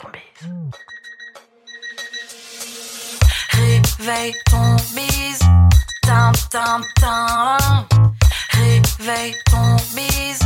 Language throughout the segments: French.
ton bise. Réveille ton bise. Tin, tin, tin. Réveille ton bise.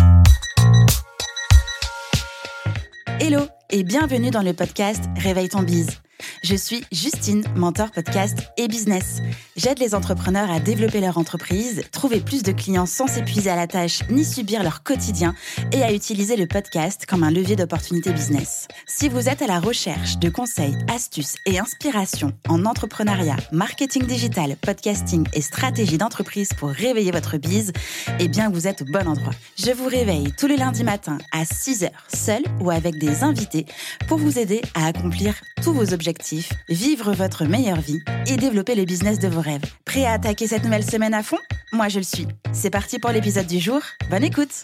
Hello et bienvenue dans le podcast Réveille ton bise. Je suis Justine, mentor podcast et business. J'aide les entrepreneurs à développer leur entreprise, trouver plus de clients sans s'épuiser à la tâche ni subir leur quotidien et à utiliser le podcast comme un levier d'opportunité business. Si vous êtes à la recherche de conseils, astuces et inspirations en entrepreneuriat, marketing digital, podcasting et stratégie d'entreprise pour réveiller votre bise, eh bien vous êtes au bon endroit. Je vous réveille tous les lundis matins à 6h, seul ou avec des invités pour vous aider à accomplir tous vos objectifs, vivre votre meilleure vie et développer le business de vos Prêt à attaquer cette nouvelle semaine à fond? Moi je le suis. C'est parti pour l'épisode du jour. Bonne écoute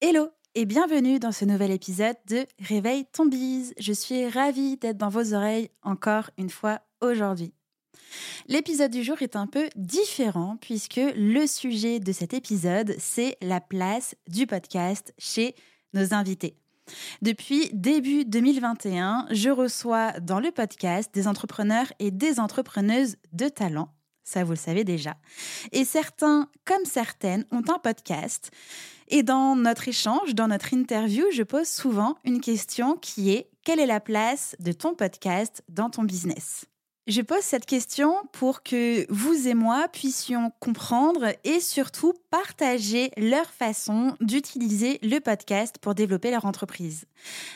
Hello et bienvenue dans ce nouvel épisode de Réveille ton bise. Je suis ravie d'être dans vos oreilles encore une fois aujourd'hui. L'épisode du jour est un peu différent puisque le sujet de cet épisode, c'est la place du podcast chez nos invités. Depuis début 2021, je reçois dans le podcast des entrepreneurs et des entrepreneuses de talent. Ça, vous le savez déjà. Et certains, comme certaines, ont un podcast. Et dans notre échange, dans notre interview, je pose souvent une question qui est quelle est la place de ton podcast dans ton business? Je pose cette question pour que vous et moi puissions comprendre et surtout partager leur façon d'utiliser le podcast pour développer leur entreprise.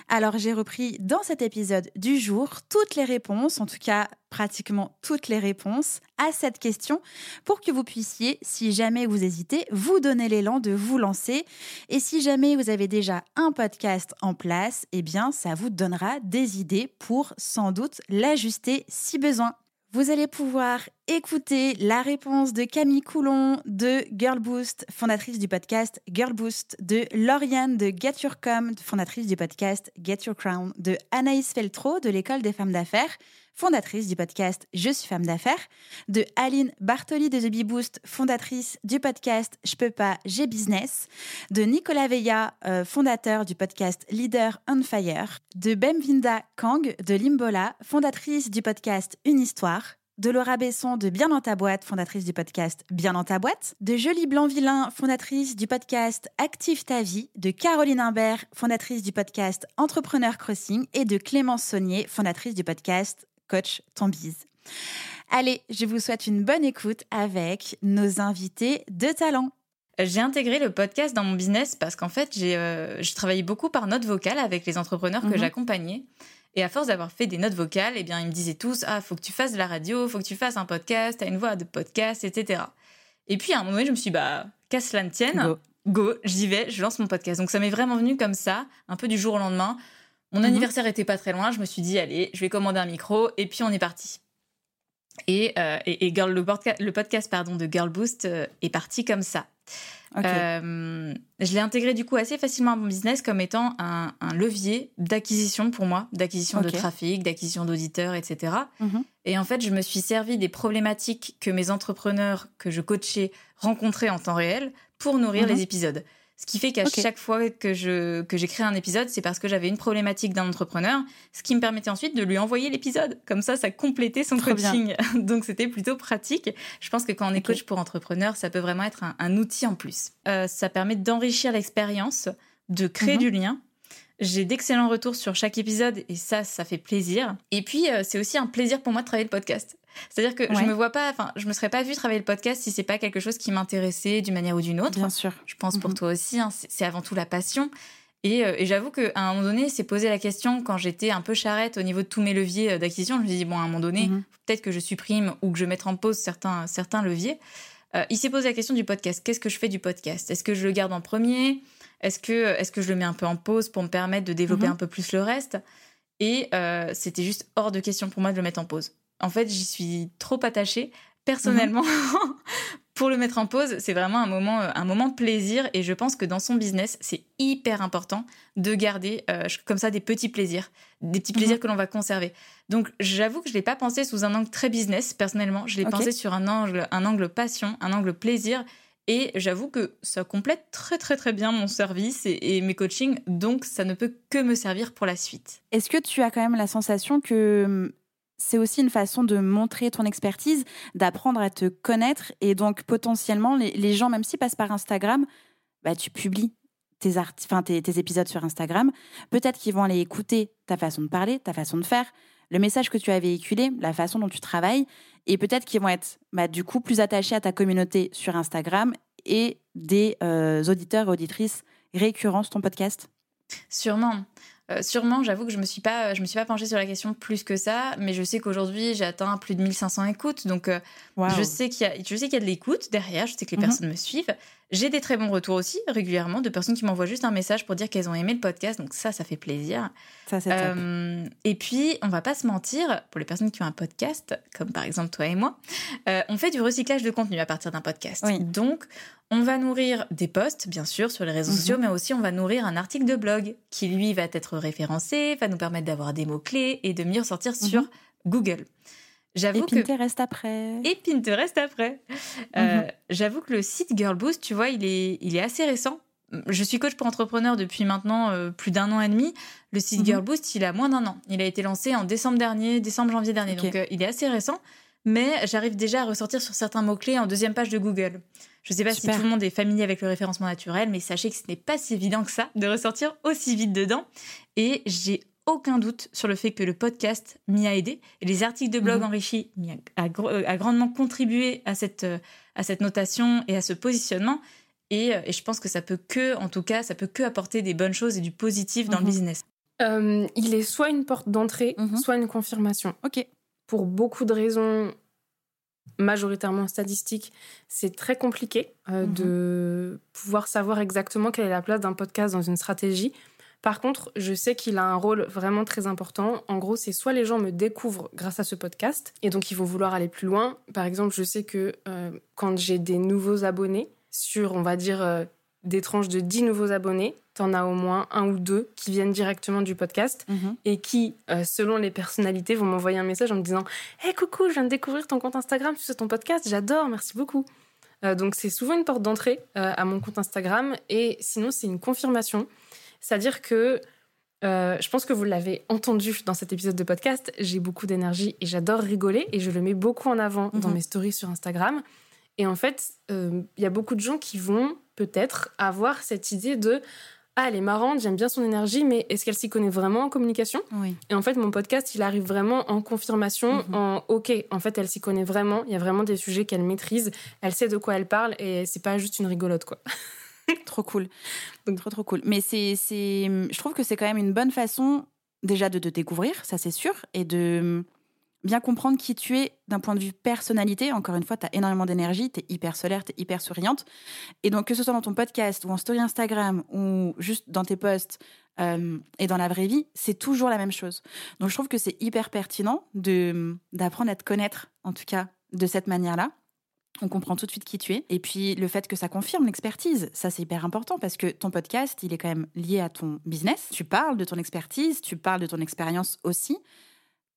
Alors j'ai repris dans cet épisode du jour toutes les réponses, en tout cas pratiquement toutes les réponses à cette question pour que vous puissiez, si jamais vous hésitez, vous donner l'élan de vous lancer. Et si jamais vous avez déjà un podcast en place, eh bien ça vous donnera des idées pour sans doute l'ajuster si besoin. Vous allez pouvoir écouter la réponse de Camille Coulon de Girl Boost, fondatrice du podcast Girl Boost, de Lauriane de Get Your Com, fondatrice du podcast Get Your Crown, de Anaïs Feltro de l'école des femmes d'affaires, fondatrice du podcast Je suis femme d'affaires, de Aline Bartoli de The Bee Boost, fondatrice du podcast Je peux pas, j'ai business, de Nicolas Veilla, euh, fondateur du podcast Leader on Fire, de Bemvinda Kang de Limbola, fondatrice du podcast Une histoire, de Laura Besson de Bien dans ta boîte, fondatrice du podcast Bien dans ta boîte, de Jolie Blanc-Vilain, fondatrice du podcast Active ta vie, de Caroline Imbert, fondatrice du podcast Entrepreneur Crossing et de Clémence Saunier, fondatrice du podcast Coach ton bise. Allez, je vous souhaite une bonne écoute avec nos invités de talent. J'ai intégré le podcast dans mon business parce qu'en fait, j'ai euh, travaillé beaucoup par note vocale avec les entrepreneurs que Mhm. j'accompagnais. Et à force d'avoir fait des notes vocales, eh bien, ils me disaient tous Ah, faut que tu fasses de la radio, faut que tu fasses un podcast, t'as une voix de podcast, etc. Et puis à un moment, donné, je me suis dit Bah, qu'à cela ne tienne, Go. go, j'y vais, je lance mon podcast. Donc ça m'est vraiment venu comme ça, un peu du jour au lendemain. Mon Mhm. anniversaire était pas très loin, je me suis dit Allez, je vais commander un micro, et puis on est parti. Et, euh, et, et Girl- le, podca- le podcast pardon, de Girl Boost euh, est parti comme ça. Euh, je l'ai intégré du coup assez facilement à mon business comme étant un, un levier d'acquisition pour moi, d'acquisition de trafic, d'acquisition d'auditeurs, etc. Mhm. Et en fait, je me suis servi des problématiques que mes entrepreneurs que je coachais rencontraient en temps réel pour nourrir Mhm. les épisodes. Ce qui fait qu'à chaque fois que je que j'ai créé un épisode, c'est parce que j'avais une problématique d'un entrepreneur, ce qui me permettait ensuite de lui envoyer l'épisode. Comme ça, ça complétait son Trop bien. coaching. Donc c'était plutôt pratique. Je pense que quand on est coach pour entrepreneur, ça peut vraiment être un, un outil en plus. Euh, ça permet d'enrichir l'expérience, de créer Mhm. du lien. J'ai d'excellents retours sur chaque épisode et ça, ça fait plaisir. Et puis, euh, c'est aussi un plaisir pour moi de travailler le podcast. C'est-à-dire que je me vois pas, enfin, je me serais pas vue travailler le podcast si c'est pas quelque chose qui m'intéressait d'une manière ou d'une autre. Bien sûr. Je pense pour toi aussi, hein, c'est avant tout la passion. Et, euh, et j'avoue qu'à un moment donné, c'est posé la question quand j'étais un peu charrette au niveau de tous mes leviers euh, d'acquisition. Je me suis dit, bon, à un moment donné, Mhm. peut-être que je supprime ou que je mette en pause certains, certains leviers. Euh, il s'est posé la question du podcast. Qu'est-ce que je fais du podcast? Est-ce que je le garde en premier? Est-ce que, est que je le mets un peu en pause pour me permettre de développer Mhm. un peu plus le reste? Et euh, c'était juste hors de question pour moi de le mettre en pause. En fait, j'y suis trop attachée. Personnellement, pour le mettre en pause, c'est vraiment un moment, euh, un moment plaisir. Et je pense que dans son business, c'est hyper important de garder euh, comme ça des petits plaisirs, des petits plaisirs que l'on va conserver. Donc, j'avoue que je l'ai pas pensé sous un angle très business. Personnellement, je l'ai pensé sur un angle, un angle passion, un angle plaisir. Et j'avoue que ça complète très très très bien mon service et, mes coachings, donc ça ne peut que me servir pour la suite. Est-ce que tu as quand même la sensation que hum, c'est aussi une façon de montrer ton expertise, d'apprendre à te connaître et donc potentiellement les, gens, même s'ils passent par Instagram, bah, tu publies tes, tes, épisodes sur Instagram. Peut-être qu'ils vont aller écouter ta façon de parler, ta façon de faire, le message que tu as véhiculé, la façon dont tu travailles, et peut-être qu'ils vont être bah, du coup plus attachés à ta communauté sur Instagram et des euh, auditeurs et auditrices récurrents sur ton podcast Sûrement. Euh, sûrement, j'avoue que je me suis pas, je me suis pas penchée sur la question plus que ça, mais je sais qu'aujourd'hui j'ai atteint plus de 1500 écoutes, donc euh, je sais qu'il y a, je sais qu'il y a de l'écoute derrière, je sais que les mhm. personnes me suivent. J'ai des très bons retours aussi régulièrement de personnes qui m'envoient juste un message pour dire qu'elles ont aimé le podcast, donc ça, ça fait plaisir. Ça c'est euh, Et puis, on va pas se mentir, pour les personnes qui ont un podcast, comme par exemple toi et moi, on fait du recyclage de contenu à partir d'un podcast. Donc, on va nourrir des posts, bien sûr, sur les réseaux mhm. sociaux, mais aussi on va nourrir un article de blog qui, lui, va être référencé, va nous permettre d'avoir des mots-clés et de mieux ressortir mhm. sur Google. J'avoue et Pinterest après. Et Pinterest après. Euh, mhm. J'avoue que le site Girl Boost, tu vois, il est, il est assez récent. Je suis coach pour entrepreneurs depuis maintenant euh, plus d'un an et demi. Le site Girl Boost, il a moins d'un an. Il a été lancé en décembre dernier, décembre-janvier dernier. Donc, euh, il est assez récent. Mais j'arrive déjà à ressortir sur certains mots-clés en deuxième page de Google. Je ne sais pas si tout le monde est familier avec le référencement naturel, mais sachez que ce n'est pas si évident que ça de ressortir aussi vite dedans. Et j'ai aucun doute sur le fait que le podcast m'y a aidé et les articles de blog mhm. enrichis a, euh, a, grandement contribué à cette, euh, à cette notation et à ce positionnement. Et, euh, et, je pense que ça peut que, en tout cas, ça peut que apporter des bonnes choses et du positif dans le mhm. business. il est soit une porte d'entrée, mhm. soit une confirmation. Ok. Pour beaucoup de raisons majoritairement statistique, c'est très compliqué euh, mhm. de pouvoir savoir exactement quelle est la place d'un podcast dans une stratégie. Par contre, je sais qu'il a un rôle vraiment très important. En gros, c'est soit les gens me découvrent grâce à ce podcast, et donc ils vont vouloir aller plus loin. Par exemple, je sais que euh, quand j'ai des nouveaux abonnés sur, on va dire, euh, des tranches de 10 nouveaux abonnés, t'en as au moins un ou deux qui viennent directement du podcast mhm. et qui, euh, selon les personnalités, vont m'envoyer un message en me disant Hé, coucou, je viens de découvrir ton compte Instagram, tu sais ton podcast, j'adore, merci beaucoup. Euh, donc, c'est souvent une porte d'entrée euh, à mon compte Instagram et sinon, c'est une confirmation. C'est-à-dire que je pense que vous l'avez entendu dans cet épisode de podcast, j'ai beaucoup d'énergie et j'adore rigoler et je le mets beaucoup en avant dans mhm. mes stories sur Instagram. Et en fait, il y a beaucoup de gens qui vont peut-être avoir cette idée de ah, elle est marrante, j'aime bien son énergie, mais est-ce qu'elle s'y connaît vraiment en communication? Oui. Et en fait, mon podcast, il arrive vraiment en confirmation, mhm. en OK, en fait, elle s'y connaît vraiment, il y a vraiment des sujets qu'elle maîtrise, elle sait de quoi elle parle, et c'est pas juste une rigolote, quoi. trop cool. Donc, trop, trop cool. Mais c'est, je trouve que c'est quand même une bonne façon, déjà, de te découvrir, ça c'est sûr, et de bien comprendre qui tu es d'un point de vue personnalité. Encore une fois, tu as énormément d'énergie, tu es hyper solaire, tu es hyper souriante. Et donc, que ce soit dans ton podcast ou en story Instagram ou juste dans tes posts euh, et dans la vraie vie, c'est toujours la même chose. Donc, je trouve que c'est hyper pertinent de d'apprendre à te connaître, en tout cas, de cette manière-là. On comprend tout de suite qui tu es. Et puis, le fait que ça confirme l'expertise, ça, c'est hyper important parce que ton podcast, il est quand même lié à ton business. Tu parles de ton expertise, tu parles de ton expérience aussi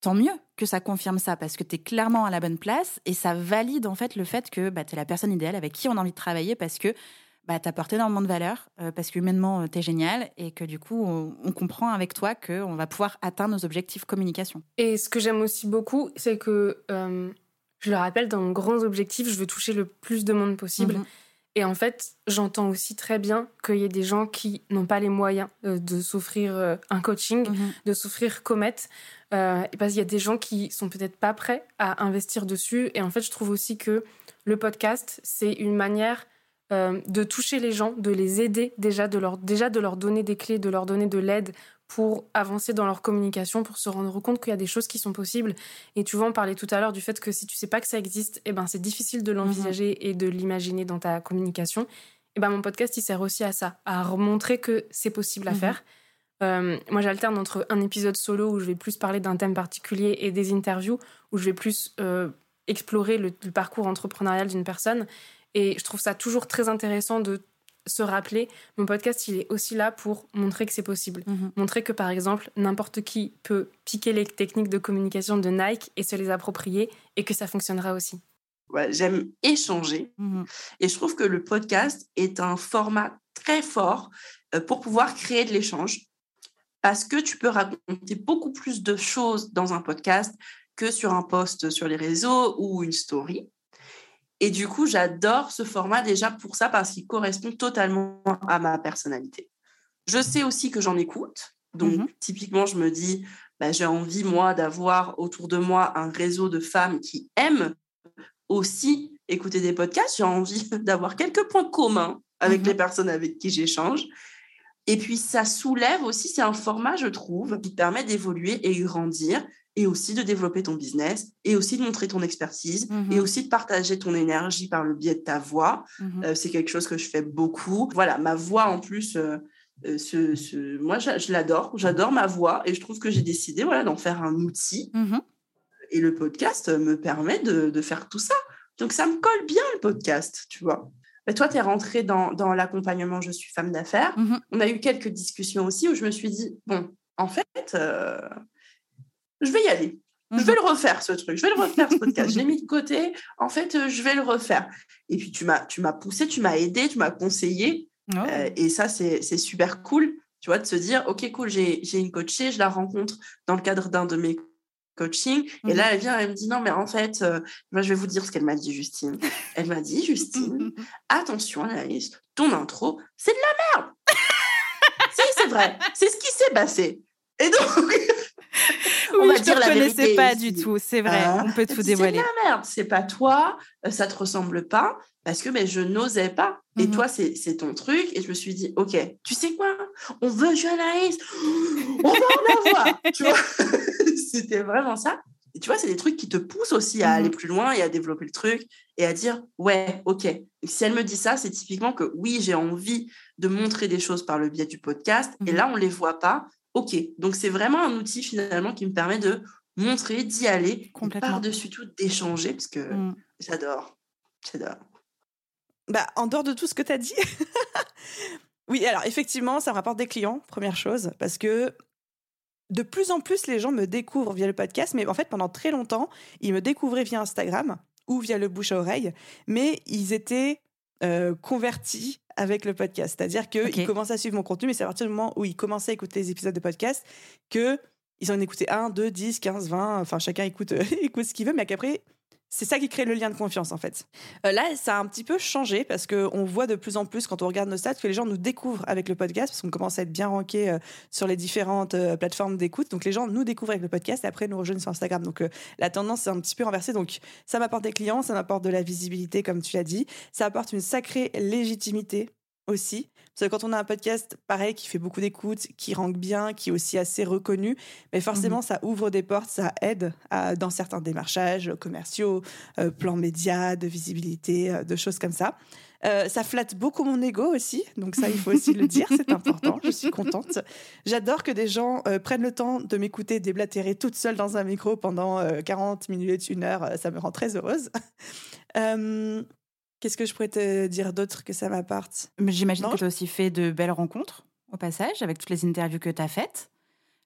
tant mieux que ça confirme ça parce que tu es clairement à la bonne place et ça valide en fait le fait que bah, tu es la personne idéale avec qui on a envie de travailler parce que bah, tu apportes énormément de valeur, euh, parce qu'humainement, euh, tu es génial et que du coup, on, comprend avec toi qu'on va pouvoir atteindre nos objectifs communication. Et ce que j'aime aussi beaucoup, c'est que, euh, je le rappelle, dans mon grand objectif, je veux toucher le plus de monde possible. Mhm. Et en fait, j'entends aussi très bien qu'il y ait des gens qui n'ont pas les moyens de s'offrir un coaching, mhm. de s'offrir Comet. Euh, parce qu'il y a des gens qui sont peut-être pas prêts à investir dessus. Et en fait, je trouve aussi que le podcast, c'est une manière euh, de toucher les gens, de les aider déjà, de leur, déjà de leur donner des clés, de leur donner de l'aide pour avancer dans leur communication, pour se rendre compte qu'il y a des choses qui sont possibles. Et tu vois, on parlait tout à l'heure du fait que si tu sais pas que ça existe, eh ben, c'est difficile de l'envisager mhm. et de l'imaginer dans ta communication. Eh ben, mon podcast, il sert aussi à ça, à montrer que c'est possible à mhm. faire euh, moi, j'alterne entre un épisode solo où je vais plus parler d'un thème particulier et des interviews où je vais plus euh, explorer le, parcours entrepreneurial d'une personne. Et je trouve ça toujours très intéressant de se rappeler, mon podcast, il est aussi là pour montrer que c'est possible. Mhm. Montrer que, par exemple, n'importe qui peut piquer les techniques de communication de Nike et se les approprier et que ça fonctionnera aussi. j'aime échanger. Mhm. Et je trouve que le podcast est un format très fort euh, pour pouvoir créer de l'échange. Parce que tu peux raconter beaucoup plus de choses dans un podcast que sur un post sur les réseaux ou une story. Et du coup, j'adore ce format déjà pour ça parce qu'il correspond totalement à ma personnalité. Je sais aussi que j'en écoute. Donc, Mhm. typiquement, je me dis, bah, j'ai envie, moi, d'avoir autour de moi un réseau de femmes qui aiment aussi écouter des podcasts. J'ai envie d'avoir quelques points communs avec Mhm. les personnes avec qui j'échange. Et puis, ça soulève aussi, c'est un format, je trouve, qui permet d'évoluer et grandir et aussi de développer ton business et aussi de montrer ton expertise Mhm. et aussi de partager ton énergie par le biais de ta voix. Mhm. Euh, c'est quelque chose que je fais beaucoup. Voilà, ma voix en plus, euh, euh, ce, ce- moi je, je l'adore, j'adore ma voix et je trouve que j'ai décidé voilà, d'en faire un outil Mhm. et le podcast me permet de, de faire tout ça. Donc ça me colle bien le podcast, tu vois. Mais toi, tu es rentrée dans, dans l'accompagnement Je suis femme d'affaires. Mhm. On a eu quelques discussions aussi où je me suis dit, bon, en fait, je vais y aller. Je Mhm. vais le refaire, ce truc. Je vais le refaire, ce podcast. je l'ai mis de côté. En fait, euh, je vais le refaire. Et puis, tu m'as, tu m'as poussé, tu m'as aidé, tu m'as conseillé. Oh. Euh, et ça, c'est, c'est super cool, tu vois, de se dire, OK, cool, j'ai, j'ai une coachée, je la rencontre dans le cadre d'un de mes coachings. Et Mhm. là, elle vient, elle me dit, non, mais en fait, euh, moi, je vais vous dire ce qu'elle m'a dit, Justine. Elle m'a dit, Justine, attention, Anaïs, ton intro, c'est de la merde. si, c'est vrai. C'est ce qui s'est passé. Et donc, on va je dire te la vérité pas ici. du tout, c'est vrai. Hein on peut tout dévoiler. C'est merde, c'est pas toi, euh, ça te ressemble pas, parce que ben, je n'osais pas. Et Mhm. toi, c'est ton truc. Et je me suis dit, OK, tu sais quoi On veut Joanaïs, on va en avoir. tu vois C'était vraiment ça. Et tu vois, c'est des trucs qui te poussent aussi à Mhm. aller plus loin et à développer le truc et à dire, ouais, OK. Et si elle me dit ça, c'est typiquement que oui, j'ai envie de montrer des choses par le biais du podcast. Et Mhm. là, on les voit pas. OK. Donc, c'est vraiment un outil finalement qui me permet de montrer, d'y aller, par-dessus tout d'échanger, parce que Mm. j'adore. J'adore. Bah, en dehors de tout ce que tu as dit. oui, alors effectivement, ça me rapporte des clients, première chose, parce que de plus en plus, les gens me découvrent via le podcast, mais en fait, pendant très longtemps, ils me découvraient via Instagram ou via le bouche à oreille, mais ils étaient euh, convertis avec le podcast. C'est-à-dire qu'ils Ok. commençaient à suivre mon contenu, mais c'est à partir du moment où ils commençaient à écouter les épisodes de podcast que ils en écoutaient 1, 2, 10, 15, 20, enfin chacun écoute, écoute ce qu'il veut, mais qu'après, c'est ça qui crée le lien de confiance en fait. Euh, là, ça a un petit peu changé parce qu'on voit de plus en plus quand on regarde nos stats que les gens nous découvrent avec le podcast parce qu'on commence à être bien ranké euh, sur les différentes euh, plateformes d'écoute. Donc les gens nous découvrent avec le podcast et après nous rejoignent sur Instagram. Donc euh, la tendance est un petit peu renversée. Donc ça m'apporte des clients, ça m'apporte de la visibilité comme tu l'as dit, ça apporte une sacrée légitimité aussi. Parce que quand on a un podcast pareil qui fait beaucoup d'écoute, qui rank bien, qui est aussi assez reconnu, mais forcément ça ouvre des portes, ça aide à- dans certains démarchages commerciaux, euh, plans médias, de visibilité, euh, de choses comme ça. Euh, ça flatte beaucoup mon ego aussi, donc ça il faut aussi le dire, c'est important, je suis contente. J'adore que des gens euh, prennent le temps de m'écouter déblatérer toute seule dans un micro pendant euh, 40 minutes, une heure, ça me rend très heureuse. Qu'est-ce que je pourrais te dire d'autre que ça m'apporte? J'imagine que tu as aussi fait de belles rencontres au passage avec toutes les interviews que tu as faites.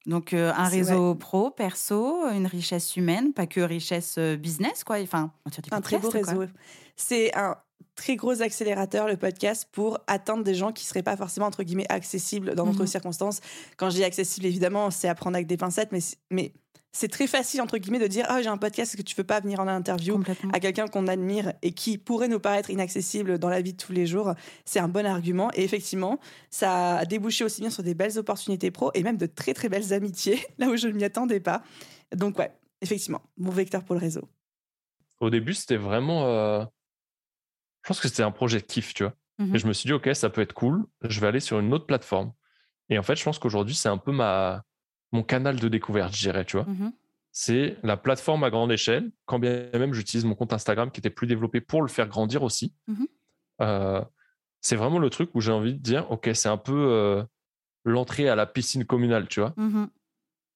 Donc euh, un réseau pro, perso, une richesse humaine, pas que richesse euh, business, quoi. Enfin, un très beau réseau. C'est un très gros accélérateur, le podcast, pour atteindre des gens qui seraient pas forcément, entre guillemets, accessibles dans notre Mhm. circonstance. Quand je dis accessible, évidemment, c'est à prendre avec des pincettes, mais c'est très facile, entre guillemets, de dire, ah, j'ai un podcast, est-ce que tu veux pas venir en interview à quelqu'un qu'on admire et qui pourrait nous paraître inaccessible dans la vie de tous les jours, c'est un bon argument. Et effectivement, ça a débouché aussi bien sur des belles opportunités pro et même de très très belles amitiés, là où je ne m'y attendais pas. Donc ouais, effectivement, mon vecteur pour le réseau. Au début, c'était vraiment. euh, Je pense que c'était un projet de kiff, tu vois. Mhm. Et je me suis dit, OK, ça peut être cool. Je vais aller sur une autre plateforme. Et en fait, je pense qu'aujourd'hui, c'est un peu ma... mon canal de découverte, je dirais, tu vois. Mhm. C'est la plateforme à grande échelle, quand bien même j'utilise mon compte Instagram qui était plus développé pour le faire grandir aussi. Mhm. Euh, c'est vraiment le truc où j'ai envie de dire, OK, c'est un peu euh, l'entrée à la piscine communale, tu vois. Mhm.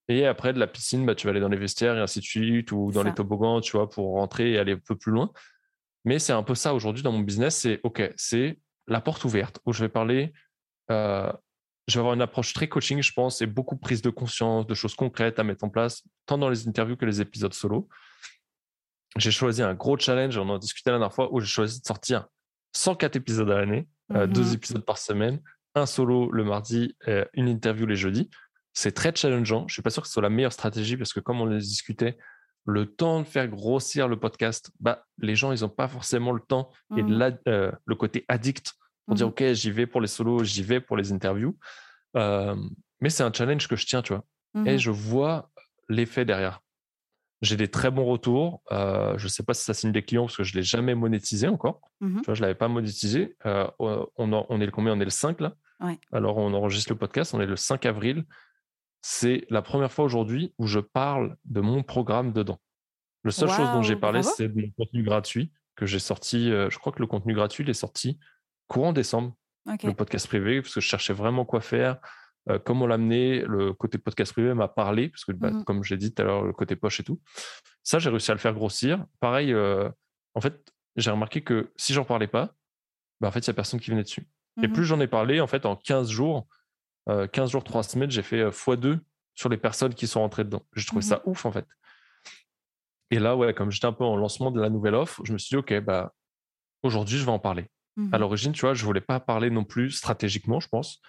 Et après, de la piscine, bah, tu vas aller dans les vestiaires et ainsi de suite, ou dans Ça. les toboggans, tu vois, pour rentrer et aller un peu plus loin. Mais c'est un peu ça aujourd'hui dans mon business. C'est OK, c'est la porte ouverte où je vais parler. euh, je vais avoir une approche très coaching, je pense, et beaucoup de prise de conscience, de choses concrètes à mettre en place, tant dans les interviews que les épisodes solo. j'ai choisi un gros challenge, on en discutait la dernière fois, où j'ai choisi de sortir 104 épisodes à l'année, euh, deux Mhm. épisodes par semaine, un solo le mardi, euh, une interview les jeudis. C'est très challengeant. Je suis pas sûr que ce soit la meilleure stratégie parce que comme on le discutait, le temps de faire grossir le podcast, bah, les gens, ils n'ont pas forcément le temps et Mhm. la- euh, le côté addict pour dire, Mhm. OK, j'y vais pour les solos, j'y vais pour les interviews. Euh, mais c'est un challenge que je tiens, tu vois. Et Mhm. je vois l'effet derrière. J'ai des très bons retours. Euh, je ne sais pas si ça signe des clients parce que je ne l'ai jamais monétisé encore. Mhm. Tu vois, je ne l'avais pas monétisé. Euh, on, en- on est le combien? On est le 5 là Ouais. Alors on enregistre le podcast, on est le 5 avril. C'est la première fois aujourd'hui où je parle de mon programme dedans. La seule chose dont j'ai parlé, c'est de mon contenu gratuit que j'ai sorti. euh, je crois que le contenu gratuit, il est sorti courant décembre le podcast privé parce que je cherchais vraiment quoi faire, euh, comment l'amener. Le côté podcast privé m'a parlé parce que, bah, Mhm. comme je l'ai dit tout à l'heure, le côté poche et tout. Ça, j'ai réussi à le faire grossir. Pareil, euh, en fait, j'ai remarqué que si j'en parlais pas, bah, en fait, il n'y a personne qui venait dessus. Et Mhm. plus j'en ai parlé, en fait, en 15 jours, euh, 15 jours, 3 semaines, j'ai fait euh, x2 sur les personnes qui sont rentrées dedans. J'ai trouvé Mhm. ça ouf, en fait. Et là, ouais, comme j'étais un peu en lancement de la nouvelle offre, je me suis dit, OK, bah, aujourd'hui, je vais en parler. Mhm. À l'origine, tu vois, je voulais pas parler non plus stratégiquement, je pense,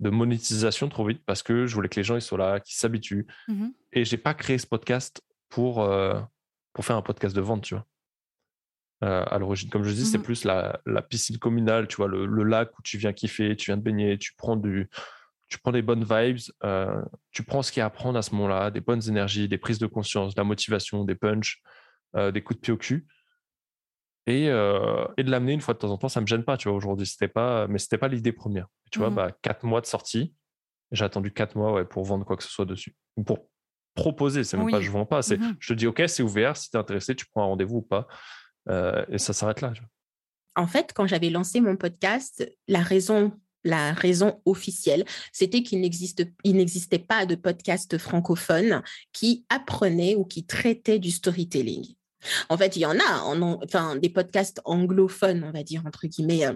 de monétisation trop vite parce que je voulais que les gens ils soient là, qu'ils s'habituent. Mhm. Et j'ai pas créé ce podcast pour, euh, pour faire un podcast de vente, tu vois. Euh, à l'origine, comme je dis, c'est Mhm. plus la, la piscine communale, tu vois, le, le lac où tu viens kiffer, tu viens de baigner, tu prends du, tu prends des bonnes vibes, euh, tu prends ce qu'il y a à prendre à ce moment-là, des bonnes énergies, des prises de conscience, de la motivation, des punchs, euh, des coups de pied au cul. Et, euh, et de l'amener une fois de temps en temps, ça me gêne pas, tu vois, aujourd'hui. C'était pas, mais c'était pas l'idée première. Tu vois, Mhm. bah, quatre mois de sortie. J'ai attendu quatre mois ouais, pour vendre quoi que ce soit dessus. Ou pour proposer, c'est même pas je vends pas, c'est Mhm. je te dis ok, c'est ouvert, si tu es intéressé, tu prends un rendez-vous ou pas. Euh, et ça s'arrête là. tu vois. En fait, quand j'avais lancé mon podcast, la raison, la raison officielle, c'était qu'il n'existait pas de podcast francophone qui apprenait ou qui traitait du storytelling. En fait, il y en a, en, enfin, des podcasts anglophones, on va dire, entre guillemets, euh,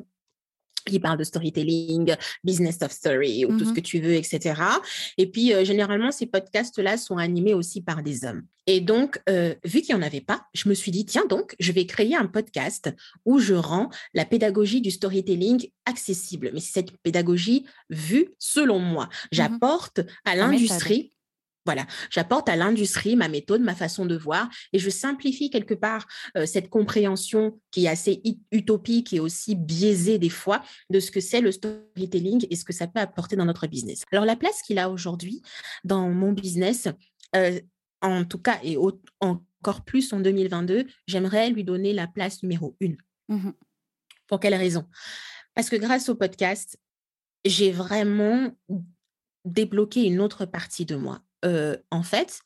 qui parlent de storytelling, business of story, ou tout ce que tu veux, etc. Et puis, euh, généralement, ces podcasts-là sont animés aussi par des hommes. Et donc, euh, vu qu'il n'y en avait pas, je me suis dit, tiens donc, je vais créer un podcast où je rends la pédagogie du storytelling accessible. Mais c'est cette pédagogie vue selon moi. J'apporte à l'industrie. Voilà, j'apporte à l'industrie ma méthode, ma façon de voir, et je simplifie quelque part euh, cette compréhension qui est assez utopique et aussi biaisée des fois de ce que c'est le storytelling et ce que ça peut apporter dans notre business. Alors la place qu'il a aujourd'hui dans mon business, euh, en tout cas et au- encore plus en 2022, j'aimerais lui donner la place numéro une. Mhm. Pour quelle raison? Parce que grâce au podcast, j'ai vraiment débloqué une autre partie de moi. Euh, en fait,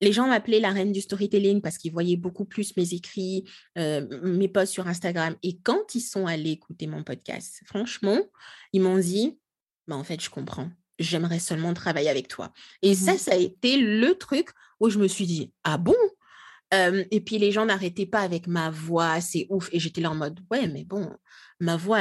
les gens m'appelaient la reine du storytelling parce qu'ils voyaient beaucoup plus mes écrits, euh, mes posts sur Instagram. Et quand ils sont allés écouter mon podcast, franchement, ils m'ont dit, bah, en fait, je comprends. J'aimerais seulement travailler avec toi. Et ça, Mhm. ça a été le truc où je me suis dit, ah bon? Euh, Et puis les gens n'arrêtaient pas avec ma voix, c'est ouf. Et j'étais là en mode, ouais, mais bon, ma voix,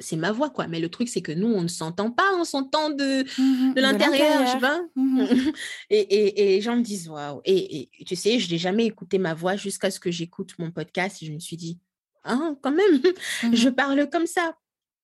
c'est ma voix, quoi. Mais le truc, c'est que nous, on ne s'entend pas, on s'entend de, Mhm. de l'intérieur, je sais pas. Mhm. Et, et, et les gens me disent waouh. Et, et tu sais, je n'ai jamais écouté ma voix jusqu'à ce que j'écoute mon podcast et je me suis dit, ah, quand même, je Mhm. parle comme ça.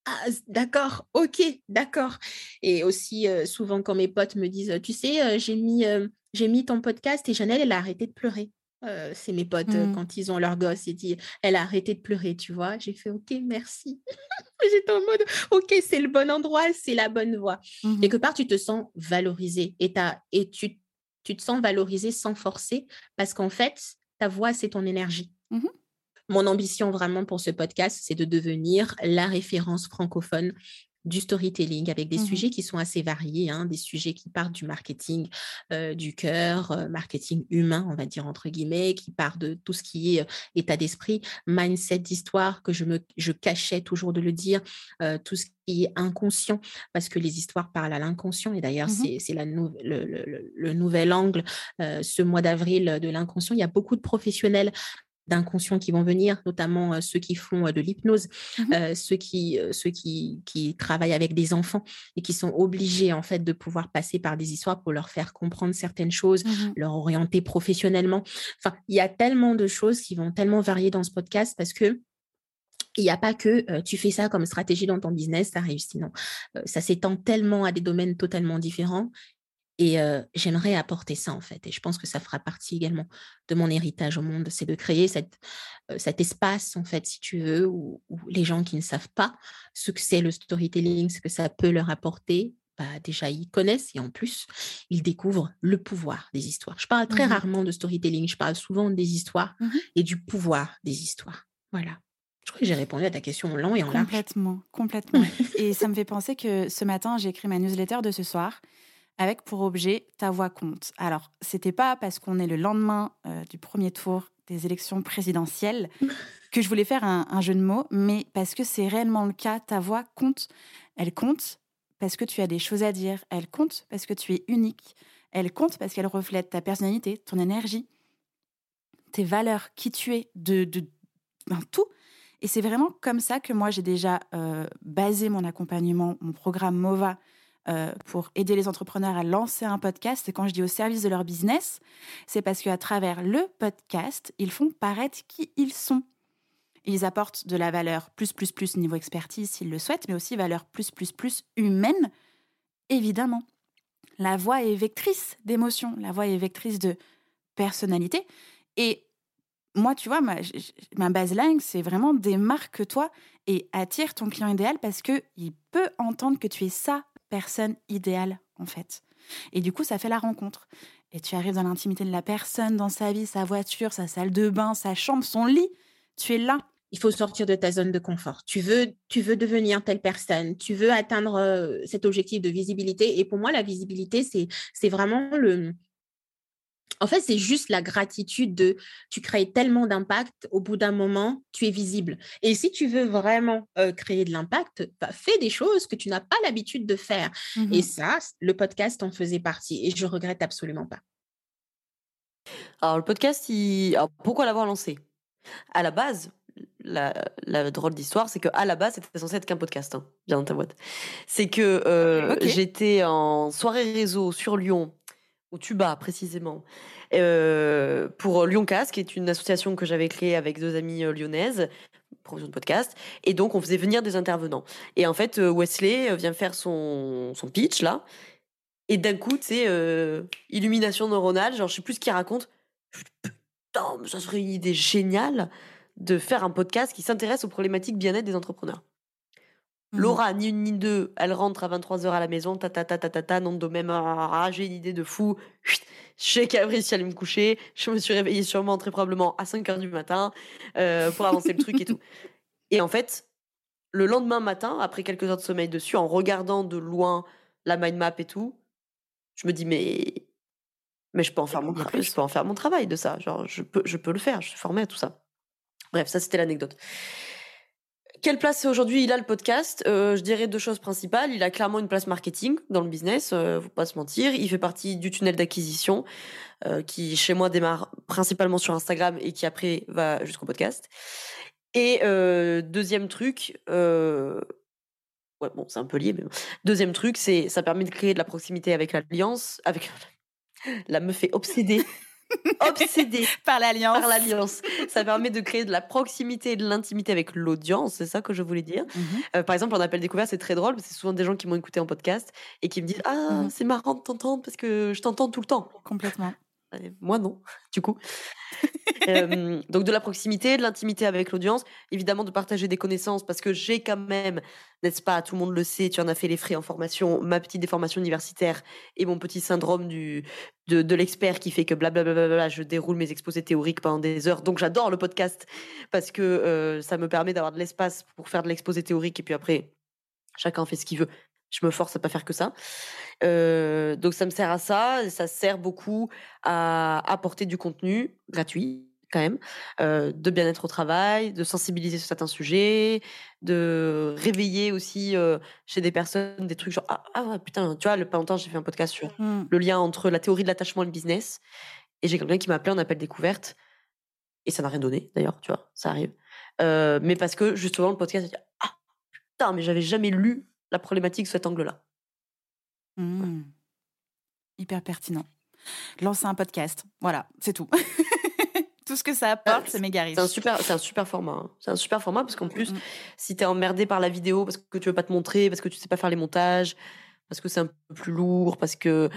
Ah, d'accord, ok, d'accord. Et aussi, euh, souvent, quand mes potes me disent, tu sais, euh, j'ai mis, euh, j'ai mis ton podcast et Janelle, elle a arrêté de pleurer. Euh, c'est mes potes Mhm. quand ils ont leur gosse et dit elle a arrêté de pleurer tu vois? J'ai fait ok merci j'étais en mode ok c'est le bon endroit c'est la bonne voie Mhm. quelque part, tu te sens valorisé et, et tu, tu te sens valorisé sans forcer parce qu'en fait, ta voix, c'est ton énergie. Mhm. Mon ambition vraiment pour ce podcast, c'est de devenir la référence francophone du storytelling avec des Mhm. sujets qui sont assez variés, hein, des sujets qui partent du marketing euh, du cœur, euh, marketing humain, on va dire entre guillemets, qui part de tout ce qui est euh, état d'esprit, mindset d'histoire, que je, me, je cachais toujours de le dire, tout ce qui est inconscient, parce que les histoires parlent à l'inconscient. Et d'ailleurs, Mhm. c'est nou- le, le- le- le nouvel angle, ce mois d'avril de l'inconscient. Il y a beaucoup de professionnels d'inconscients qui vont venir, notamment ceux qui font de l'hypnose, Mmh ceux, qui, ceux qui, qui travaillent avec des enfants et qui sont obligés en fait de pouvoir passer par des histoires pour leur faire comprendre certaines choses, Mmh leur orienter professionnellement. Enfin, il y a tellement de choses qui vont tellement varier dans ce podcast parce que il n'y a pas que tu fais ça comme stratégie dans ton business, ça réussit. Non, ça s'étend tellement à des domaines totalement différents. Et j'aimerais apporter ça, en fait. Et je pense que ça fera partie également de mon héritage au monde. C'est de créer cette, cet espace, en fait, si tu veux, où, les gens qui ne savent pas ce que c'est le storytelling, ce que ça peut leur apporter, bah, déjà, ils connaissent et en plus, ils découvrent le pouvoir des histoires. Je parle très Mmh rarement de storytelling. Je parle souvent des histoires Mmh et du pouvoir des histoires. Voilà. Je crois que j'ai répondu à ta question en long et en large. Complètement, complètement. et ça me fait penser que ce matin, j'ai écrit ma newsletter de ce soir avec pour objet ta voix compte. Alors, c'était pas parce qu'on est le lendemain euh, du premier tour des élections présidentielles que je voulais faire un, un jeu de mots, mais parce que c'est réellement le cas. Ta voix compte. Elle compte parce que tu as des choses à dire. Elle compte parce que tu es unique. Elle compte parce qu'elle reflète ta personnalité, ton énergie, tes valeurs, qui tu es, de, de ben, tout. Et c'est vraiment comme ça que moi, j'ai déjà euh, basé mon accompagnement, mon programme MOVA, euh, pour aider les entrepreneurs à lancer un podcast. Et quand je dis au service de leur business, c'est parce qu'à travers le podcast, ils font paraître qui ils sont. Ils apportent de la valeur plus, plus, plus niveau expertise s'ils le souhaitent, mais aussi valeur plus, plus, plus humaine, évidemment. La voix est vectrice d'émotion, la voix est vectrice de personnalité. Et moi, tu vois, ma, ma baseline, c'est vraiment démarque-toi et attire ton client idéal parce qu'il peut entendre que tu es sa personne idéale, en fait. Et du coup, ça fait la rencontre. Et tu arrives dans l'intimité de la personne, dans sa vie, sa voiture, sa salle de bain, sa chambre, son lit. Tu es là. Il faut sortir de ta zone de confort. Tu veux, tu veux devenir telle personne. Tu veux atteindre euh, cet objectif de visibilité. Et pour moi, la visibilité, c'est, c'est vraiment le, en fait, c'est juste la gratitude de tu crées tellement d'impact, au bout d'un moment, tu es visible. Et si tu veux vraiment euh, créer de l'impact, bah, fais des choses que tu n'as pas l'habitude de faire. Mmh Et ça, le podcast en faisait partie. Et je regrette absolument pas. Alors, le podcast, il... Alors, pourquoi l'avoir lancé? À la base, la, la drôle d'histoire, c'est qu'à la base, c'était censé être qu'un podcast, hein, bien dans ta boîte. C'est que euh, j'étais en soirée réseau sur Lyon, au Tuba précisément, euh, pour Lyon Casque, qui est une association que j'avais créée avec deux amies euh, lyonnaises, promotion de podcast. Et donc, on faisait venir des intervenants. Et en fait, euh, Wesley vient faire son, son pitch, là. Et d'un coup, tu sais, euh, illumination neuronale, genre, je sais plus ce qu'il raconte. Putain, mais ça serait une idée géniale de faire un podcast qui s'intéresse aux problématiques bien-être des entrepreneurs. Mhm. Laura, ni une ni deux, elle rentre à 23h à la maison, ta ta ta ta ta ta, nom de même, ah, ah, ah, j'ai une idée de fou. Chut, Je sais réussi à aller me coucher, je me suis réveillée sûrement très probablement à 5h du matin euh, pour avancer le truc et tout. Et en fait, le lendemain matin, après quelques heures de sommeil dessus, en regardant de loin la mind map et tout, je me dis mais mais je peux en faire mon travail, je peux en faire mon travail de ça, genre je peux je peux le faire, je suis formée à tout ça. Bref, ça c'était l'anecdote. Quelle place aujourd'hui il a le podcast? Euh, Je dirais deux choses principales. Il a clairement une place marketing dans le business, euh, faut pas se mentir. Il fait partie du tunnel d'acquisition euh, qui chez moi démarre principalement sur Instagram et qui après va jusqu'au podcast. Et euh, deuxième truc, ouais bon c'est un peu lié, mais deuxième truc c'est ça permet de créer de la proximité avec l'alliance, avec la meuf est obsédée, obsédée Par l'alliance. par l'alliance. Ça permet de créer de la proximité et de l'intimité avec l'audience, c'est ça que je voulais dire. Mhm. Euh, par exemple, en appel découvert, c'est très drôle, parce que c'est souvent des gens qui m'ont écouté en podcast et qui me disent Ah, Mhm. c'est marrant de t'entendre parce que je t'entends tout le temps. Complètement. Moi, non, du coup. Euh, donc, de la proximité, de l'intimité avec l'audience, évidemment, de partager des connaissances parce que j'ai quand même, n'est-ce pas, tout le monde le sait, tu en as fait les frais en formation, ma petite déformation universitaire et mon petit syndrome du, de, de l'expert qui fait que blablabla, je déroule mes exposés théoriques pendant des heures. Donc, j'adore le podcast parce que euh, ça me permet d'avoir de l'espace pour faire de l'exposé théorique et puis après, chacun fait ce qu'il veut. Je me force à pas faire que ça. Euh, donc ça me sert à ça. Ça sert beaucoup à apporter du contenu gratuit quand même, euh, de bien-être au travail, de sensibiliser sur certains sujets, de réveiller aussi euh, chez des personnes des trucs genre ah, ah putain tu vois le pas longtemps j'ai fait un podcast sur Mhm. le lien entre la théorie de l'attachement et le business et j'ai quelqu'un qui m'a appelé en appel découverte Et ça n'a rien donné, d'ailleurs, tu vois, ça arrive. Mais parce que justement, le podcast, a dit Ah, putain, mais j'avais jamais lu la problématique sous cet angle-là. Mmh. Hyper pertinent. Lancer un podcast. Voilà, c'est tout. tout ce que ça apporte, c'est méga riche. C'est un super, c'est un super format. hein. C'est un super format parce qu'en plus, si t'es emmerdé par la vidéo parce que tu veux pas te montrer, parce que tu sais pas faire les montages, parce que c'est un peu plus lourd, parce que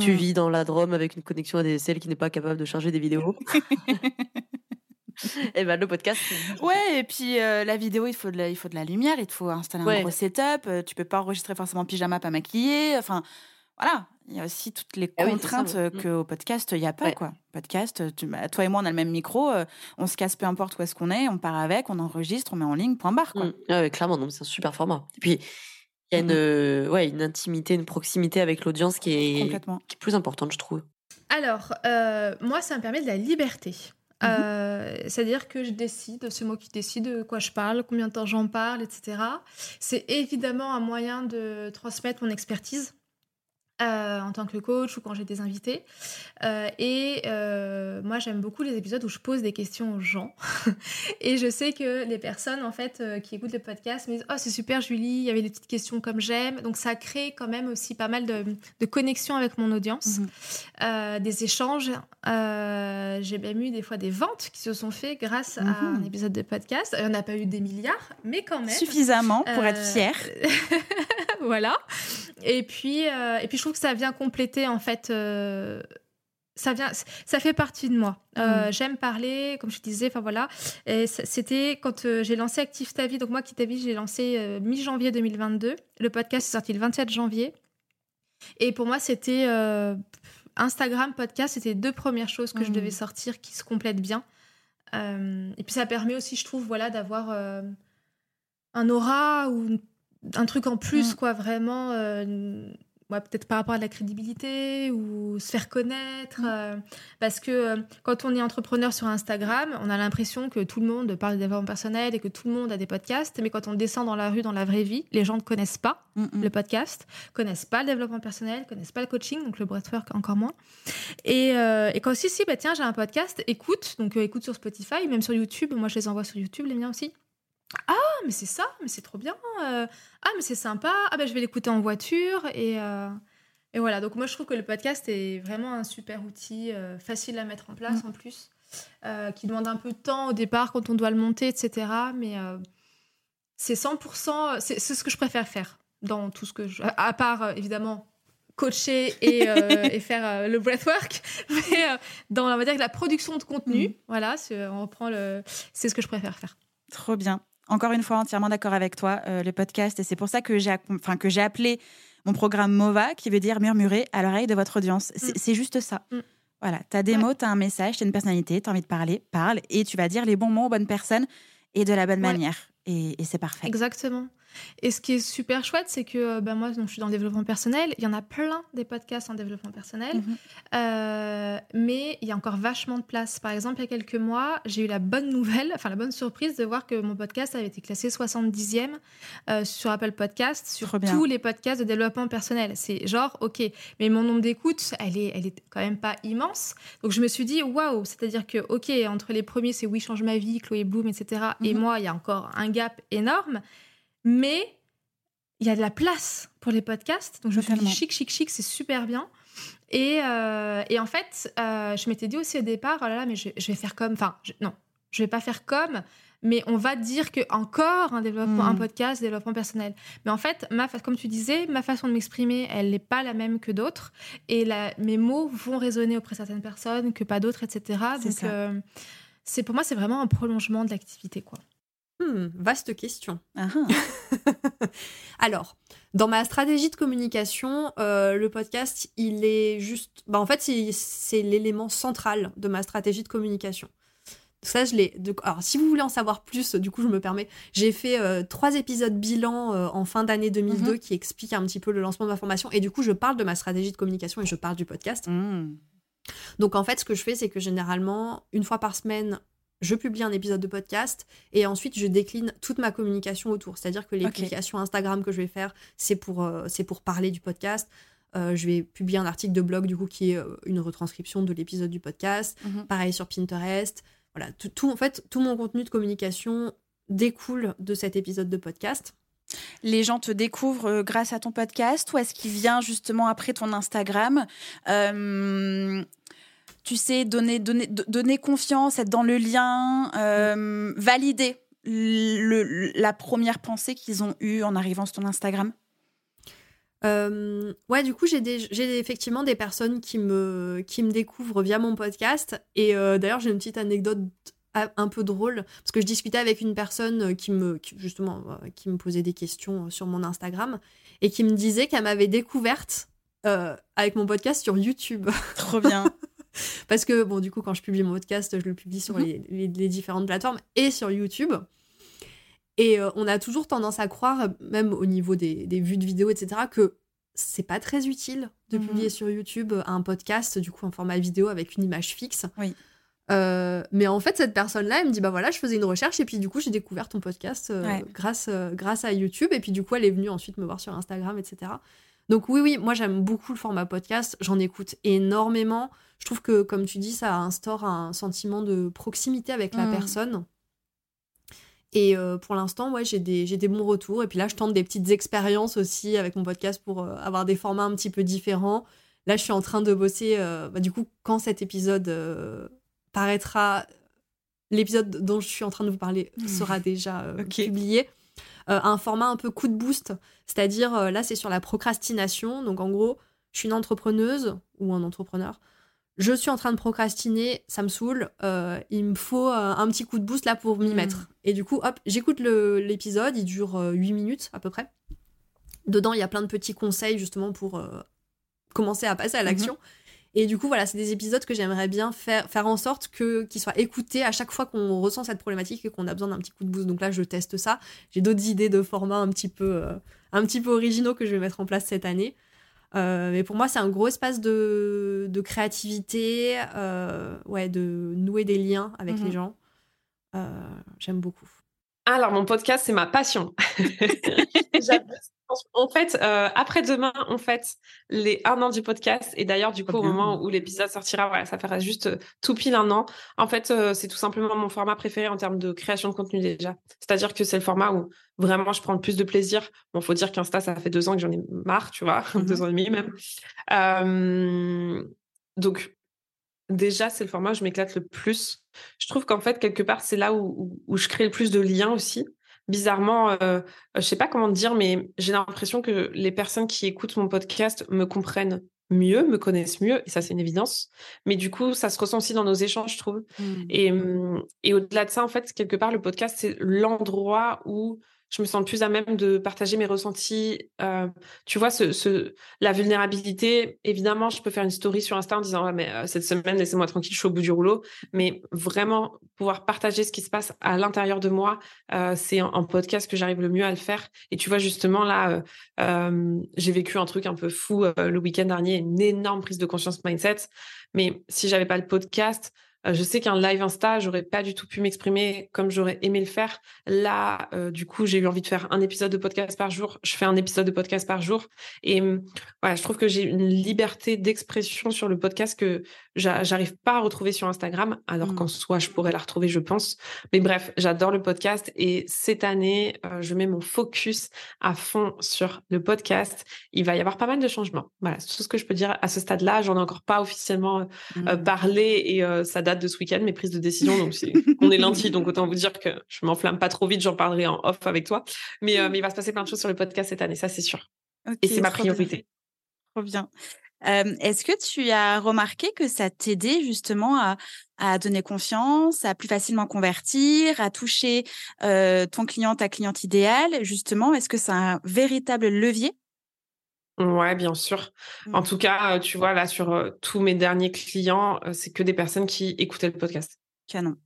tu Mm. vis dans la Drôme avec une connexion ADSL qui n'est pas capable de charger des vidéos. et ben le podcast. Ouais, et puis euh, la vidéo, il faut, de la, il faut de la lumière, il te faut installer Ouais. un gros setup, euh, tu peux pas enregistrer forcément en pyjama, pas maquillé. Enfin, voilà, il y a aussi toutes les Ah contraintes euh, qu'au podcast, il n'y a pas. Ouais. quoi. Podcast, tu- bah, toi et moi, on a le même micro, euh, on se casse peu importe où est-ce qu'on est, on part avec, on enregistre, on met en ligne, point barre. Quoi. Mm. Ah ouais, clairement, c'est un super format. Et puis, il y a une, ouais, une intimité, une proximité avec l'audience qui est, Complètement. qui est plus importante, je trouve. Alors, euh, moi, ça me permet de la liberté. Mhm. Euh, C'est-à-dire que je décide, c'est moi qui décide de quoi je parle, combien de temps j'en parle, etc. C'est évidemment un moyen de transmettre mon expertise euh, en tant que coach ou quand j'ai des invités. Euh, et euh, moi, j'aime beaucoup les épisodes où je pose des questions aux gens. et je sais que les personnes, en fait, qui écoutent le podcast me disent « Oh, c'est super, Julie, il y avait des petites questions comme j'aime. » Donc, ça crée quand même aussi pas mal de, de connexions avec mon audience, Mhm. des échanges. J'ai même eu des fois des ventes qui se sont faites grâce à Mhm. un épisode de podcast. Il n'y en a pas eu des milliards, mais quand même. Suffisamment pour être fier. voilà. Et puis, euh, et puis, je trouve que ça vient compléter, en fait. euh, ça, vient, ça fait partie de moi. Euh, Mm. J'aime parler, comme je disais, enfin voilà. C'était quand euh, j'ai lancé Active Ta Vie. Donc, moi, Active Ta Vie, j'ai lancé euh, mi-janvier 2022. Le podcast est sorti le 27 janvier. Et pour moi, c'était Instagram, podcast, c'était deux premières choses que je Mm. devais sortir qui se complètent bien. Et puis, ça permet aussi, je trouve, voilà, d'avoir un aura ou un truc en plus, Mm. quoi, vraiment. euh, ouais, peut-être par rapport à la crédibilité ou se faire connaître. euh, parce que euh, quand on est entrepreneur sur Instagram, on a l'impression que tout le monde parle de développement personnel et que tout le monde a des podcasts. Mais quand on descend dans la rue, dans la vraie vie, les gens ne connaissent pas Mm, mm. le podcast, connaissent pas le développement personnel, connaissent pas le coaching, donc le breathwork encore moins. Et, euh, et quand aussi, si, bah tiens, j'ai un podcast, écoute, donc écoute sur Spotify, même sur YouTube, moi je les envoie sur YouTube, les miens aussi. Ah, mais c'est ça, mais c'est trop bien. euh, ah, mais c'est sympa. Ah, ben je vais l'écouter en voiture. Et, euh, et voilà, donc moi je trouve que le podcast est vraiment un super outil, euh, facile à mettre en place en plus, qui demande un peu de temps au départ quand on doit le monter, etc. Mais c'est 100%, c'est ce que je préfère faire dans tout ce que je. À part, évidemment, coacher et, euh, et faire euh, le breathwork, mais euh, dans, on va dire, la production de contenu, Mhm. voilà, c'est- on reprend le. C'est ce que je préfère faire. Trop bien. Encore une fois, entièrement d'accord avec toi, euh, le podcast. Et c'est pour ça que j'ai enfin, que j'ai appelé mon programme MOVA, qui veut dire murmurer à l'oreille de votre audience. C'est Mm. c'est juste ça. Mm. Voilà, tu as des Ouais. mots, tu as un message, tu as une personnalité, tu as envie de parler, parle. Et tu vas dire les bons mots aux bonnes personnes et de la bonne Ouais. manière. Et, et c'est parfait. Exactement. Et ce qui est super chouette, c'est que euh, ben moi, donc, je suis dans le développement personnel. Il y en a plein des podcasts en développement personnel. Mhm. Euh, mais il y a encore vachement de place. Par exemple, il y a quelques mois, j'ai eu la bonne nouvelle, enfin la bonne surprise de voir que mon podcast avait été classé 70e euh, sur Apple Podcast, sur Trop bien. tous les podcasts de développement personnel. C'est genre, ok, mais mon nombre d'écoutes, elle est, elle est quand même pas immense. Donc je me suis dit, waouh, c'est-à-dire que, ok, entre les premiers, c'est Oui, change ma vie, Chloé Bloom, etc. Et Mhm. moi, il y a encore un gap énorme. Mais il y a de la place pour les podcasts. Donc je me suis Totalement. dit chic, chic, chic, c'est super bien. Et, euh, et en fait, euh, je m'étais dit aussi au départ, oh là là, mais je, je vais faire comme. Enfin, je- non, je vais pas faire comme, mais on va dire que encore un développement, un podcast, développement personnel. Mais en fait, ma, comme tu disais, ma façon de m'exprimer, elle n'est pas la même que d'autres. Et la, mes mots vont résonner auprès de certaines personnes que pas d'autres, etc. Donc, euh, c'est pour moi, c'est vraiment un prolongement de l'activité, quoi. Hmm, vaste question. Ah, ah. Alors, dans ma stratégie de communication, euh, le podcast, il est juste. Bah, en fait, c'est- l'élément central de ma stratégie de communication. Ça, je l'ai. Alors, si vous voulez en savoir plus, du coup, je me permets. J'ai fait euh, trois épisodes bilan euh, en fin d'année 2002 qui expliquent un petit peu le lancement de ma formation. Et du coup, je parle de ma stratégie de communication et je parle du podcast. Mm. Donc en fait, ce que je fais, c'est que généralement, une fois par semaine, je publie un épisode de podcast et ensuite je décline toute ma communication autour. C'est-à-dire que les Ok. publications Instagram que je vais faire, c'est pour, euh, c'est pour parler du podcast. Euh, je vais publier un article de blog du coup qui est euh, une retranscription de l'épisode du podcast. Mhm. Pareil sur Pinterest. voilà, tout, tout- en fait, tout mon contenu de communication découle de cet épisode de podcast. Les gens te découvrent grâce à ton podcast ou est-ce qu'il vient justement après ton Instagram? Euh, Tu sais, donner, donner, do- donner confiance, être dans le lien, euh, valider le- la première pensée qu'ils ont eue en arrivant sur ton Instagram? Euh, ouais, du coup, j'ai effectivement des personnes qui me, qui me découvrent via mon podcast. Et euh, d'ailleurs, j'ai une petite anecdote a- un peu drôle parce que je discutais avec une personne qui me, qui, justement, euh, qui me posait des questions sur mon Instagram et qui me disait qu'elle m'avait découverte euh, avec mon podcast sur YouTube. Trop bien. Parce que, bon, du coup, quand je publie mon podcast, je le publie sur Mhm. les, les- les différentes plateformes et sur YouTube. Et euh, on a toujours tendance à croire, même au niveau des, des vues de vidéos, etc., que c'est pas très utile de Mhm. publier sur YouTube un podcast, du coup, en format vidéo avec une image fixe. Oui. Euh, mais en fait, cette personne-là, elle me dit Bah voilà, je faisais une recherche et puis du coup, j'ai découvert ton podcast euh, Ouais. grâce, grâce à YouTube. Et puis du coup, elle est venue ensuite me voir sur Instagram, etc. Donc, oui, oui, moi j'aime beaucoup le format podcast. J'en écoute énormément. Je trouve que, comme tu dis, ça instaure un sentiment de proximité avec la Mm. personne. Et euh, pour l'instant, ouais, j'ai des, des bons retours. Et puis là, je tente des petites expériences aussi avec mon podcast pour euh, avoir des formats un petit peu différents. Là, je suis en train de bosser. euh, bah, du coup, quand cet épisode paraîtra, l'épisode dont je suis en train de vous parler sera déjà euh, Ok. publié. Euh, un format un peu coup de boost. C'est-à-dire, euh, là, c'est sur la procrastination. Donc, en gros, je suis une entrepreneuse ou un entrepreneur. Je suis en train de procrastiner, ça me saoule. euh, il me faut un petit coup de boost là pour m'y Mm. mettre. Et du coup, hop, j'écoute l'épisode, il dure euh, 8 minutes à peu près. Dedans, il y a plein de petits conseils justement pour commencer à passer à l'action. Et du coup, voilà, c'est des épisodes que j'aimerais bien faire, faire en sorte que qu'ils soient écoutés à chaque fois qu'on ressent cette problématique et qu'on a besoin d'un petit coup de boost. Donc là, je teste ça. J'ai d'autres idées de formats un petit peu, euh, un petit peu originaux que je vais mettre en place cette année. Euh, mais pour moi, c'est un gros espace de, de créativité, euh, ouais, de nouer des liens avec Mhm. les gens. J'aime beaucoup. Alors, mon podcast, c'est ma passion. En fait, euh, après-demain, on fête les un an du podcast. Et d'ailleurs, du coup, au moment où l'épisode sortira, voilà, ça fera juste euh, tout pile un an. En fait, euh, c'est tout simplement mon format préféré en termes de création de contenu déjà. C'est-à-dire que c'est le format où vraiment je prends le plus de plaisir. Bon, faut dire qu'Insta, ça fait deux ans que j'en ai marre, tu vois, deux ans et demi même. Euh, donc, déjà, c'est le format où je m'éclate le plus. Je trouve qu'en fait, quelque part, c'est là où, où, où je crée le plus de liens aussi. Bizarrement, euh, je sais pas comment te dire, mais j'ai l'impression que les personnes qui écoutent mon podcast me comprennent mieux, me connaissent mieux, et ça, c'est une évidence. Mais du coup, ça se ressent aussi dans nos échanges, je trouve. Et, hum, et au-delà de ça, en fait, quelque part, le podcast, c'est l'endroit où je me sens plus à même de partager mes ressentis. Euh, tu vois, la vulnérabilité, évidemment, je peux faire une story sur Insta en disant euh, cette semaine, laissez-moi tranquille, je suis au bout du rouleau. Mais vraiment, pouvoir partager ce qui se passe à l'intérieur de moi, euh, c'est en, podcast que j'arrive le mieux à le faire. Et tu vois, justement, là, j'ai vécu un truc un peu fou le week-end dernier, une énorme prise de conscience mindset. Mais si j'avais pas le podcast, je sais qu'un live Insta, j'aurais pas du tout pu m'exprimer comme j'aurais aimé le faire. Là, euh, du coup, j'ai eu envie de faire un épisode de podcast par jour. Je fais un épisode de podcast par jour. Et hum, voilà, je trouve que j'ai une liberté d'expression sur le podcast que j'arrive pas à retrouver sur Instagram, alors Mm. qu'en soi, je pourrais la retrouver, je pense. Mais bref, j'adore le podcast. Et cette année, euh, je mets mon focus à fond sur le podcast. Il va y avoir pas mal de changements. Voilà, c'est tout ce que je peux dire à ce stade-là. J'en ai encore pas officiellement euh, Mm. parlé et euh, ça date de ce week-end, mes prises de décision. Donc, on est lundi, donc autant vous dire que je m'enflamme pas trop vite. J'en parlerai en off avec toi. Mais, euh, mais il va se passer plein de choses sur le podcast cette année, ça c'est sûr. Et c'est ma trop bien. priorité. Trop bien. Euh, Est-ce que tu as remarqué que ça t'aidait justement à, à donner confiance, à plus facilement convertir, à toucher euh, ton client, ta cliente idéale? Justement, est-ce que c'est un véritable levier? Ouais, bien sûr. En tout cas, tu vois, là, sur tous mes derniers clients, c'est que des personnes qui écoutaient le podcast. Canon.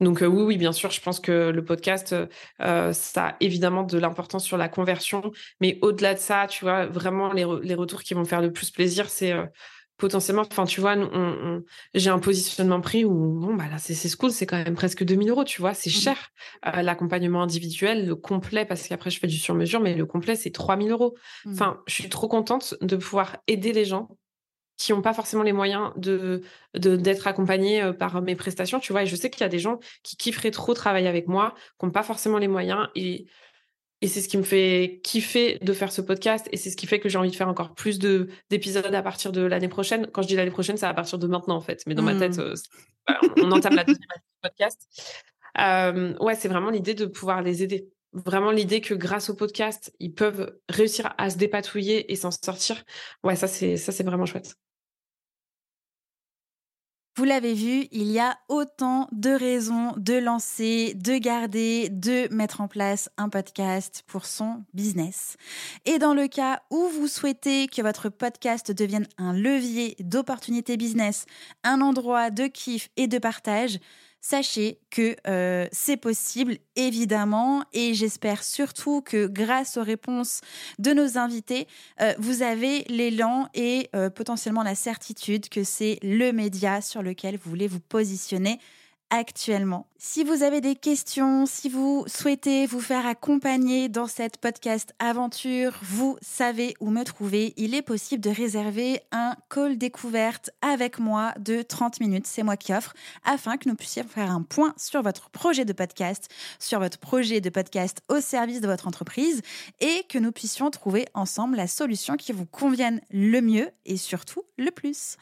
Donc euh, oui, oui, bien sûr, je pense que le podcast, euh, ça a évidemment de l'importance sur la conversion. Mais au-delà de ça, tu vois, vraiment, les, re- les retours qui vont faire le plus plaisir, c'est euh, potentiellement, enfin, tu vois, nous, on- on- j'ai un positionnement prix où, bon, bah là, c'est c'est cool, c'est quand même presque 2000 euros, tu vois, c'est Mhm. cher. Euh, L'accompagnement individuel, le complet, parce qu'après, je fais du sur-mesure, mais le complet, c'est 3000 euros. Mhm. Enfin, je suis trop contente de pouvoir aider les gens qui n'ont pas forcément les moyens de d'être accompagnés euh, par mes prestations, tu vois. Et je sais qu'il y a des gens qui kifferaient trop travailler avec moi, qui n'ont pas forcément les moyens. Et, et c'est ce qui me fait kiffer de faire ce podcast. Et c'est ce qui fait que j'ai envie de faire encore plus d'épisodes à partir de l'année prochaine. Quand je dis l'année prochaine, c'est à partir de maintenant, en fait. Mais dans ma tête, Mmh. euh, on, on entame la deuxième année du podcast. Euh, ouais, c'est vraiment l'idée de pouvoir les aider. Vraiment l'idée que grâce au podcast, ils peuvent réussir à se dépatouiller et s'en sortir. Ouais, ça c'est ça c'est vraiment chouette. Vous l'avez vu, il y a autant de raisons de lancer, de garder, de mettre en place un podcast pour son business. Et dans le cas où vous souhaitez que votre podcast devienne un levier d'opportunité business, un endroit de kiff et de partage, sachez que euh, c'est possible, évidemment, et j'espère surtout que grâce aux réponses de nos invités, euh, vous avez l'élan et euh, potentiellement la certitude que c'est le média sur lequel vous voulez vous positionner actuellement. Si vous avez des questions, si vous souhaitez vous faire accompagner dans cette podcast aventure, vous savez où me trouver. Il est possible de réserver un call découverte avec moi de 30 minutes, c'est moi qui offre, afin que nous puissions faire un point sur votre projet de podcast, sur votre projet de podcast au service de votre entreprise et que nous puissions trouver ensemble la solution qui vous convienne le mieux et surtout le plus.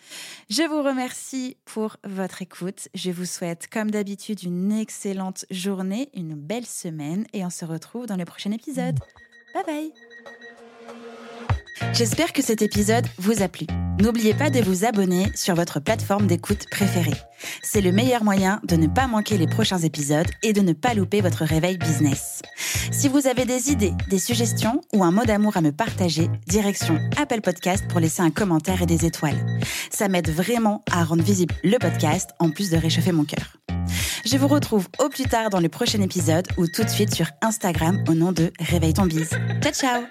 Je vous remercie pour votre écoute. Je vous souhaite, comme d'habitude, une excellente journée, une belle semaine et on se retrouve dans le prochain épisode. Bye bye J'espère que cet épisode vous a plu. N'oubliez pas de vous abonner sur votre plateforme d'écoute préférée. C'est le meilleur moyen de ne pas manquer les prochains épisodes et de ne pas louper votre réveil business. Si vous avez des idées, des suggestions ou un mot d'amour à me partager, direction Apple Podcast pour laisser un commentaire et des étoiles. Ça m'aide vraiment à rendre visible le podcast en plus de réchauffer mon cœur. Je vous retrouve au plus tard dans le prochain épisode ou tout de suite sur Instagram au nom de Réveille ton bise. Ciao ciao